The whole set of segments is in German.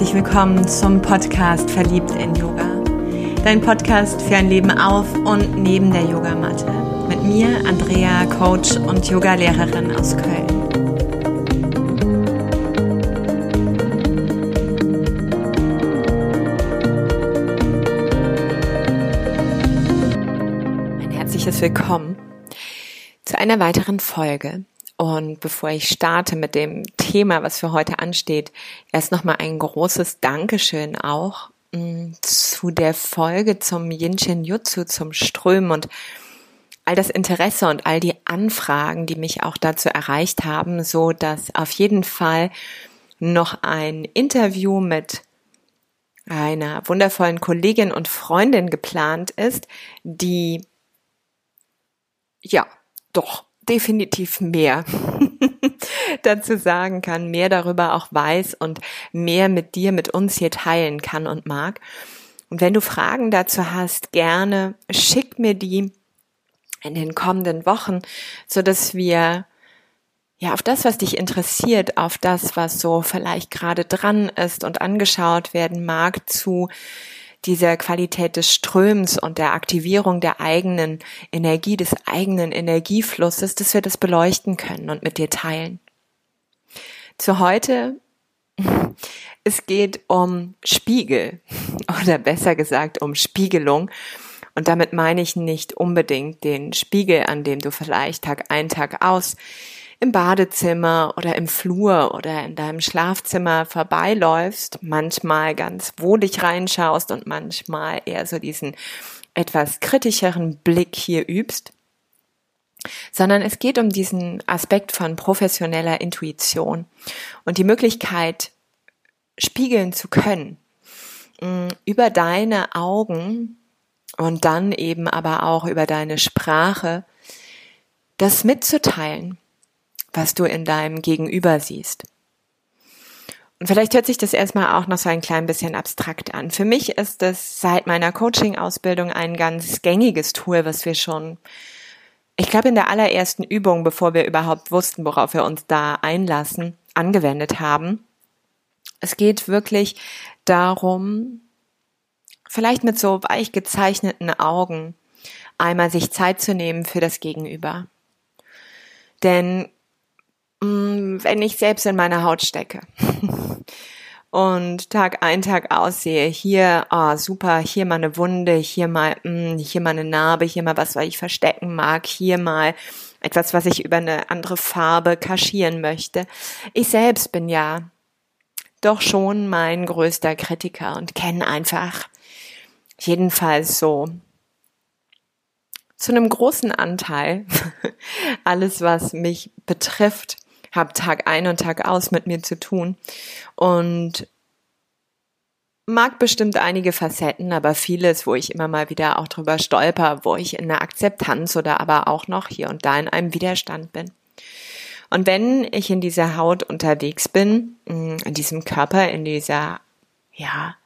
herzlich willkommen zum Podcast Verliebt in Yoga. Dein Podcast für ein Leben auf und neben der Yogamatte. Mit mir, Andrea, Coach und Yogalehrerin aus Köln. Ein herzliches Willkommen zu einer weiteren Folge. Und bevor ich starte mit dem Thema, was für heute ansteht, erst nochmal ein großes Dankeschön auch mm, zu der Folge zum Yinshin Jutsu, zum Strömen und all das Interesse und all die Anfragen, die mich auch dazu erreicht haben, so dass auf jeden Fall noch ein Interview mit einer wundervollen Kollegin und Freundin geplant ist, die ja doch definitiv mehr dazu sagen kann, mehr darüber auch weiß und mehr mit dir, mit uns hier teilen kann und mag. Und wenn du Fragen dazu hast, gerne schick mir die in den kommenden Wochen, so dass wir ja auf das, was dich interessiert, auf das, was so vielleicht gerade dran ist und angeschaut werden mag, zu dieser Qualität des Ströms und der Aktivierung der eigenen Energie, des eigenen Energieflusses, dass wir das beleuchten können und mit dir teilen. Zu heute, es geht um Spiegel oder besser gesagt um Spiegelung. Und damit meine ich nicht unbedingt den Spiegel, an dem du vielleicht Tag ein, Tag aus im Badezimmer oder im Flur oder in deinem Schlafzimmer vorbeiläufst, manchmal ganz wohlig reinschaust und manchmal eher so diesen etwas kritischeren Blick hier übst, sondern es geht um diesen Aspekt von professioneller Intuition und die Möglichkeit, spiegeln zu können mm, über deine Augen und dann eben aber auch über deine Sprache, das mitzuteilen, was du in deinem Gegenüber siehst. Und vielleicht hört sich das erstmal auch noch so ein klein bisschen abstrakt an. Für mich ist es seit meiner Coaching-Ausbildung ein ganz gängiges Tool, was wir schon, ich glaube, in der allerersten Übung, bevor wir überhaupt wussten, worauf wir uns da einlassen, angewendet haben. Es geht wirklich darum, vielleicht mit so weich gezeichneten Augen einmal sich Zeit zu nehmen für das Gegenüber. Denn wenn ich selbst in meiner Haut stecke und Tag ein, Tag aussehe, hier, oh, super, hier mal eine Wunde, hier mal, mh, mm, hier mal eine Narbe, hier mal was, was ich verstecken mag, hier mal etwas, was ich über eine andere Farbe kaschieren möchte. Ich selbst bin ja doch schon mein größter Kritiker und kenne einfach jedenfalls so zu einem großen Anteil alles, was mich betrifft habe Tag ein und Tag aus mit mir zu tun und mag bestimmt einige Facetten, aber vieles, wo ich immer mal wieder auch drüber stolper, wo ich in der Akzeptanz oder aber auch noch hier und da in einem Widerstand bin. Und wenn ich in dieser Haut unterwegs bin, mm, in diesem Körper, in dieser, ja,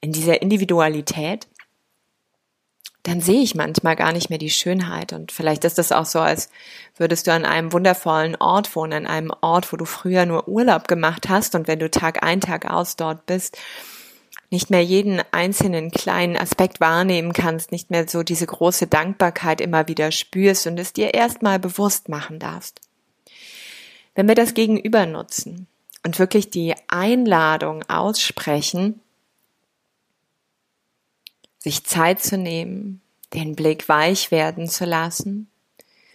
in dieser Individualität, dann sehe ich manchmal gar nicht mehr die Schönheit. Und vielleicht ist das auch so, als würdest du an einem wundervollen Ort wohnen, an einem Ort, wo du früher nur Urlaub gemacht hast und wenn du Tag ein, Tag aus dort bist, nicht mehr jeden einzelnen kleinen Aspekt wahrnehmen kannst, nicht mehr so diese große Dankbarkeit immer wieder spürst und es dir erstmal bewusst machen darfst. Wenn wir das Gegenüber nutzen und wirklich die Einladung aussprechen, sich Zeit zu nehmen, den Blick weich werden zu lassen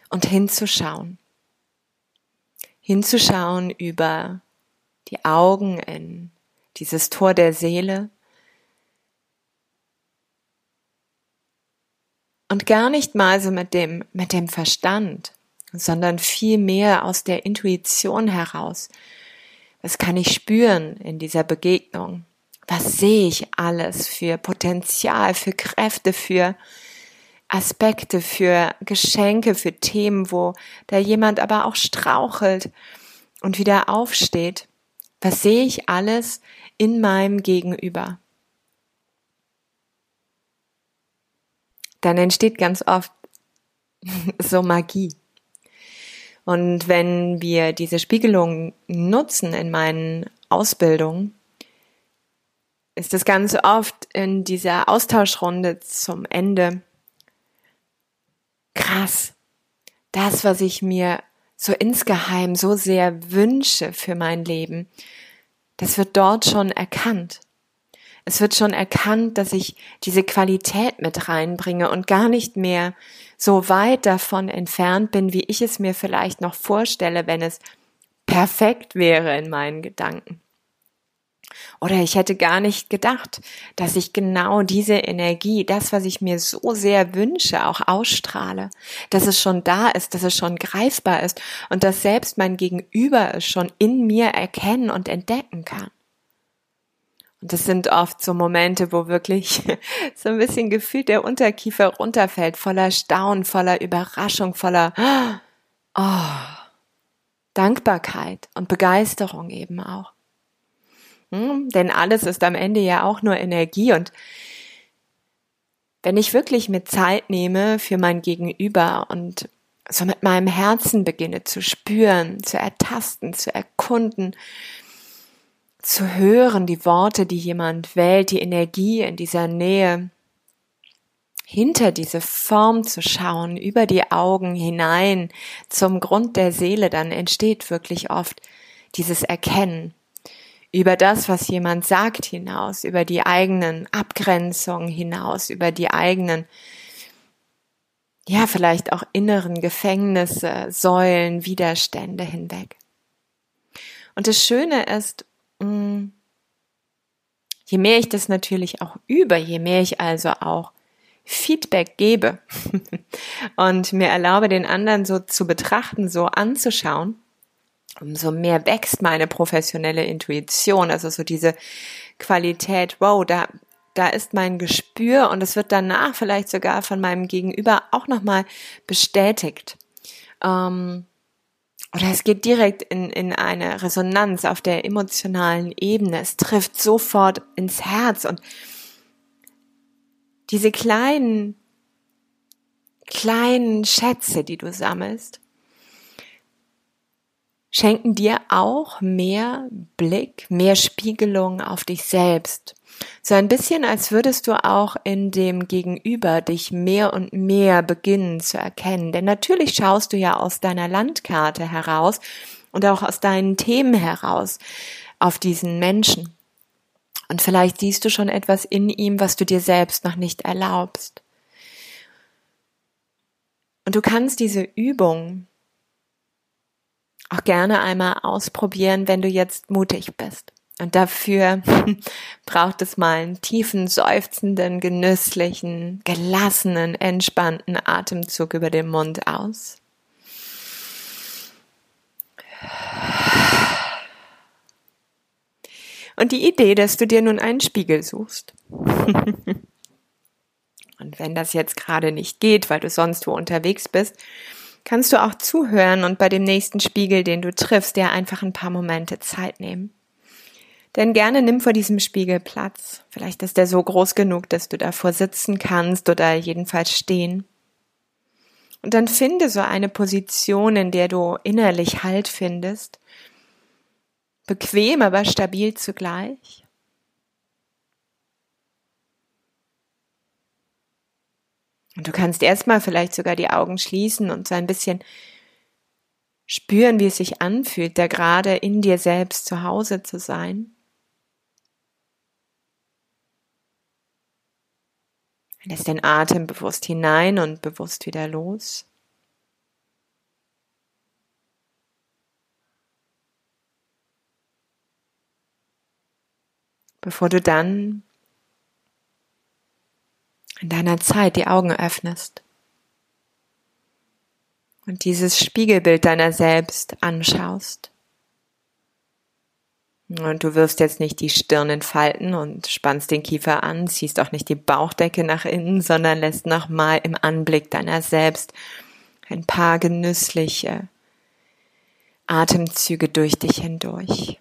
und hinzuschauen. Hinzuschauen über die Augen in dieses Tor der Seele und gar nicht mal so mit dem, mit dem Verstand, sondern viel mehr aus der Intuition heraus. Was kann ich spüren in dieser Begegnung? Was sehe ich alles für Potenzial, für Kräfte, für Aspekte, für Geschenke, für Themen, wo da jemand aber auch strauchelt und wieder aufsteht. Was sehe ich alles in meinem Gegenüber? Dann entsteht ganz oft so Magie. Und wenn wir diese Spiegelung nutzen in meinen Ausbildung ist es ganz oft in dieser Austauschrunde zum Ende krass. Das, was ich mir so insgeheim so sehr wünsche für mein Leben, das wird dort schon erkannt. Es wird schon erkannt, dass ich diese Qualität mit reinbringe und gar nicht mehr so weit davon entfernt bin, wie ich es mir vielleicht noch vorstelle, wenn es perfekt wäre in meinen Gedanken. Oder ich hätte gar nicht gedacht, dass ich genau diese Energie, das, was ich mir so sehr wünsche, auch ausstrahle, dass es schon da ist, dass es schon greifbar ist und dass selbst mein Gegenüber es schon in mir erkennen und entdecken kann. Und das sind oft so Momente, wo wirklich so ein bisschen gefühlt der Unterkiefer runterfällt, voller Staunen, voller Überraschung, voller oh, Dankbarkeit und Begeisterung eben auch. Hm, denn alles ist am Ende ja auch nur Energie. Und wenn ich wirklich mit Zeit nehme für mein Gegenüber und so mit meinem Herzen beginne zu spüren, zu ertasten, zu erkunden, zu hören, die Worte, die jemand wählt, die Energie in dieser Nähe, hinter diese Form zu schauen, über die Augen hinein zum Grund der Seele, dann entsteht wirklich oft dieses Erkennen über das, was jemand sagt hinaus, über die eigenen Abgrenzungen hinaus, über die eigenen, ja, vielleicht auch inneren Gefängnisse, Säulen, Widerstände hinweg. Und das Schöne ist, Mm. je mehr ich das natürlich auch übe, je mehr ich also auch Feedback gebe und mir erlaube, den anderen so zu betrachten, so anzuschauen, umso mehr wächst meine professionelle Intuition, also so diese Qualität, wow, da, da ist mein Gespür und es wird danach vielleicht sogar von meinem Gegenüber auch nochmal bestätigt. Ähm, oder es geht direkt in, in eine Resonanz auf der emotionalen Ebene. Es trifft sofort ins Herz und diese kleinen, kleinen Schätze, die du sammelst, schenken dir auch mehr Blick, mehr Spiegelung auf dich selbst so ein bisschen, als würdest du auch in dem Gegenüber dich mehr und mehr beginnen zu erkennen. Denn natürlich schaust du ja aus deiner Landkarte heraus und auch aus deinen Themen heraus auf diesen Menschen. Und vielleicht siehst du schon etwas in ihm, was du dir selbst noch nicht erlaubst. Und du kannst diese Übung auch gerne einmal ausprobieren, wenn du jetzt mutig bist. Und dafür braucht es mal einen tiefen, seufzenden, genüsslichen, gelassenen, entspannten Atemzug über den Mund aus. Und die Idee, dass du dir nun einen Spiegel suchst. Und wenn das jetzt gerade nicht geht, weil du sonst wo unterwegs bist, kannst du auch zuhören und bei dem nächsten Spiegel, den du triffst, dir einfach ein paar Momente Zeit nehmen. Denn gerne nimm vor diesem Spiegel Platz. Vielleicht ist der so groß genug, dass du davor sitzen kannst oder jedenfalls stehen. Und dann finde so eine Position, in der du innerlich Halt findest. Bequem, aber stabil zugleich. Und du kannst erstmal vielleicht sogar die Augen schließen und so ein bisschen spüren, wie es sich anfühlt, da gerade in dir selbst zu Hause zu sein. Lässt den Atem bewusst hinein und bewusst wieder los. Bevor du dann in deiner Zeit die Augen öffnest und dieses Spiegelbild deiner selbst anschaust. Und du wirfst jetzt nicht die Stirn in Falten und spannst den Kiefer an, ziehst auch nicht die Bauchdecke nach innen, sondern lässt nochmal im Anblick deiner selbst ein paar genüssliche Atemzüge durch dich hindurch.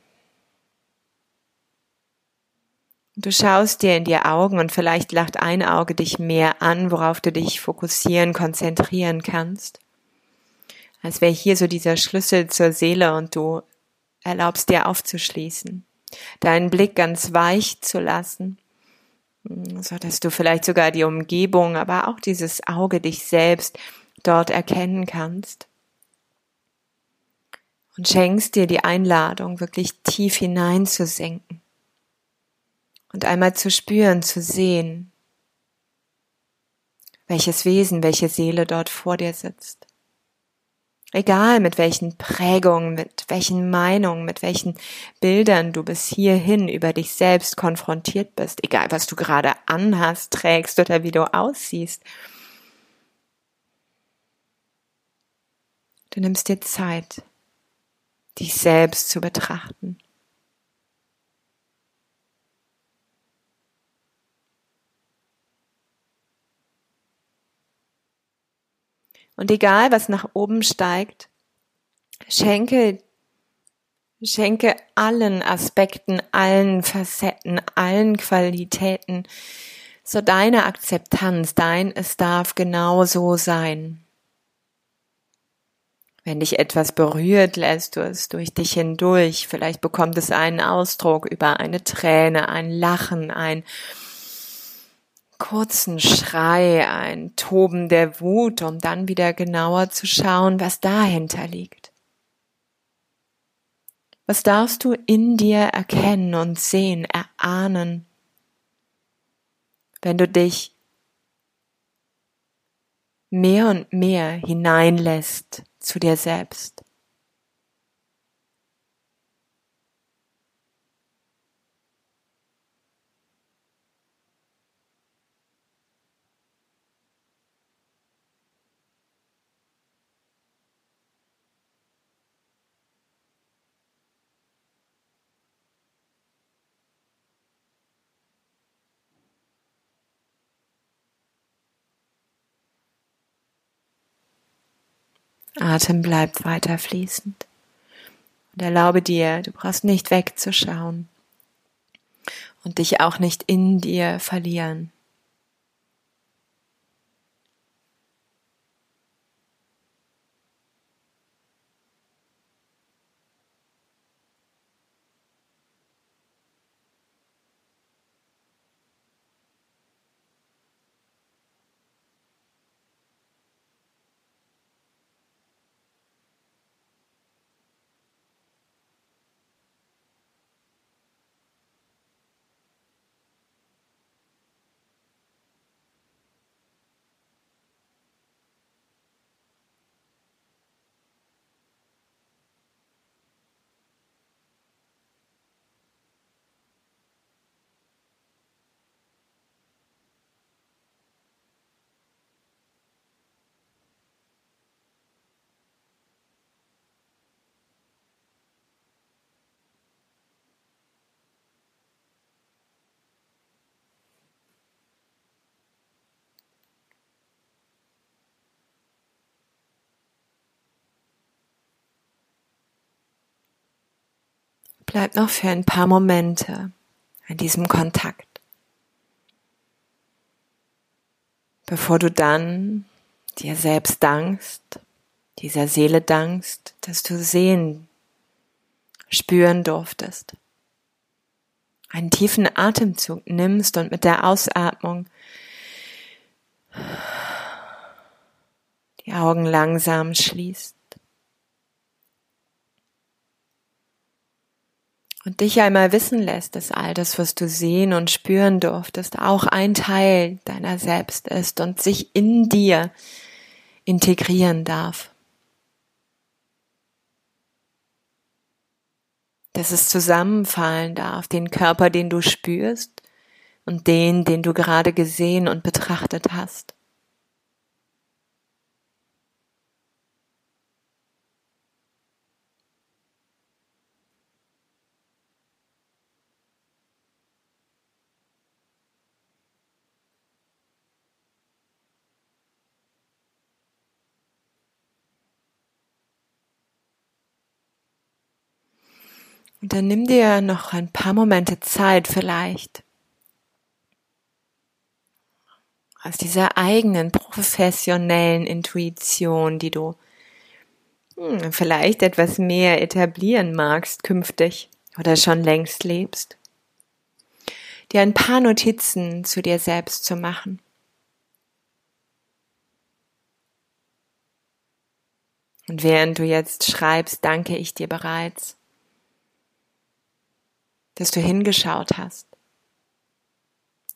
Du schaust dir in die Augen und vielleicht lacht ein Auge dich mehr an, worauf du dich fokussieren, konzentrieren kannst. Als wäre hier so dieser Schlüssel zur Seele und du erlaubst dir aufzuschließen. deinen Blick ganz weich zu lassen, so dass du vielleicht sogar die Umgebung, aber auch dieses Auge dich selbst dort erkennen kannst. Und schenkst dir die Einladung, wirklich tief hineinzusenken und einmal zu spüren, zu sehen, welches Wesen, welche Seele dort vor dir sitzt. Egal mit welchen Prägungen, mit welchen Meinungen, mit welchen Bildern du bis hierhin über dich selbst konfrontiert bist, egal was du gerade anhast, trägst oder wie du aussiehst. Du nimmst dir Zeit, dich selbst zu betrachten. Und egal, was nach oben steigt, schenke, schenke allen Aspekten, allen Facetten, allen Qualitäten so deine Akzeptanz, dein es darf genau so sein. Wenn dich etwas berührt, lässt du es durch dich hindurch. Vielleicht bekommt es einen Ausdruck über eine Träne, ein Lachen, ein kurzen Schrei, ein Toben der Wut, um dann wieder genauer zu schauen, was dahinter liegt. Was darfst du in dir erkennen und sehen, erahnen, wenn du dich mehr und mehr hineinlässt zu dir selbst? Atem bleibt weiter fließend. Und erlaube dir, du brauchst nicht wegzuschauen und dich auch nicht in dir verlieren. Bleib noch für ein paar Momente an diesem Kontakt, bevor du dann dir selbst dankst, dieser Seele dankst, dass du sehen, spüren durftest. Einen tiefen Atemzug nimmst und mit der Ausatmung die Augen langsam schließt. Und dich einmal wissen lässt, dass all das, was du sehen und spüren durftest, auch ein Teil deiner selbst ist und sich in dir integrieren darf. Dass es zusammenfallen darf, den Körper, den du spürst und den, den du gerade gesehen und betrachtet hast. Und dann nimm dir noch ein paar Momente Zeit vielleicht aus dieser eigenen professionellen Intuition, die du hm, vielleicht etwas mehr etablieren magst künftig oder schon längst lebst, dir ein paar Notizen zu dir selbst zu machen. Und während du jetzt schreibst, danke ich dir bereits, dass du hingeschaut hast.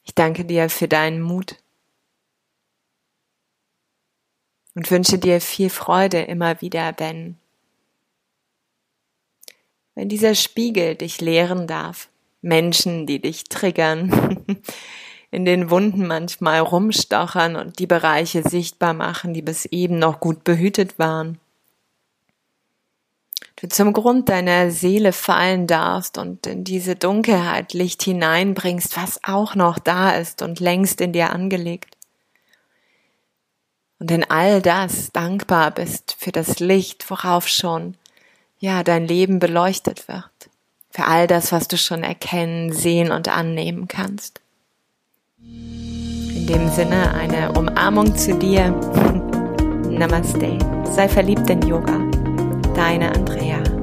Ich danke dir für deinen Mut und wünsche dir viel Freude immer wieder, wenn, wenn dieser Spiegel dich lehren darf. Menschen, die dich triggern, in den Wunden manchmal rumstochern und die Bereiche sichtbar machen, die bis eben noch gut behütet waren du zum Grund deiner Seele fallen darfst und in diese Dunkelheit Licht hineinbringst, was auch noch da ist und längst in dir angelegt. Und in all das dankbar bist für das Licht, worauf schon, ja, dein Leben beleuchtet wird. Für all das, was du schon erkennen, sehen und annehmen kannst. In dem Sinne eine Umarmung zu dir. Namaste. Sei verliebt in Yoga. Deine Andrea.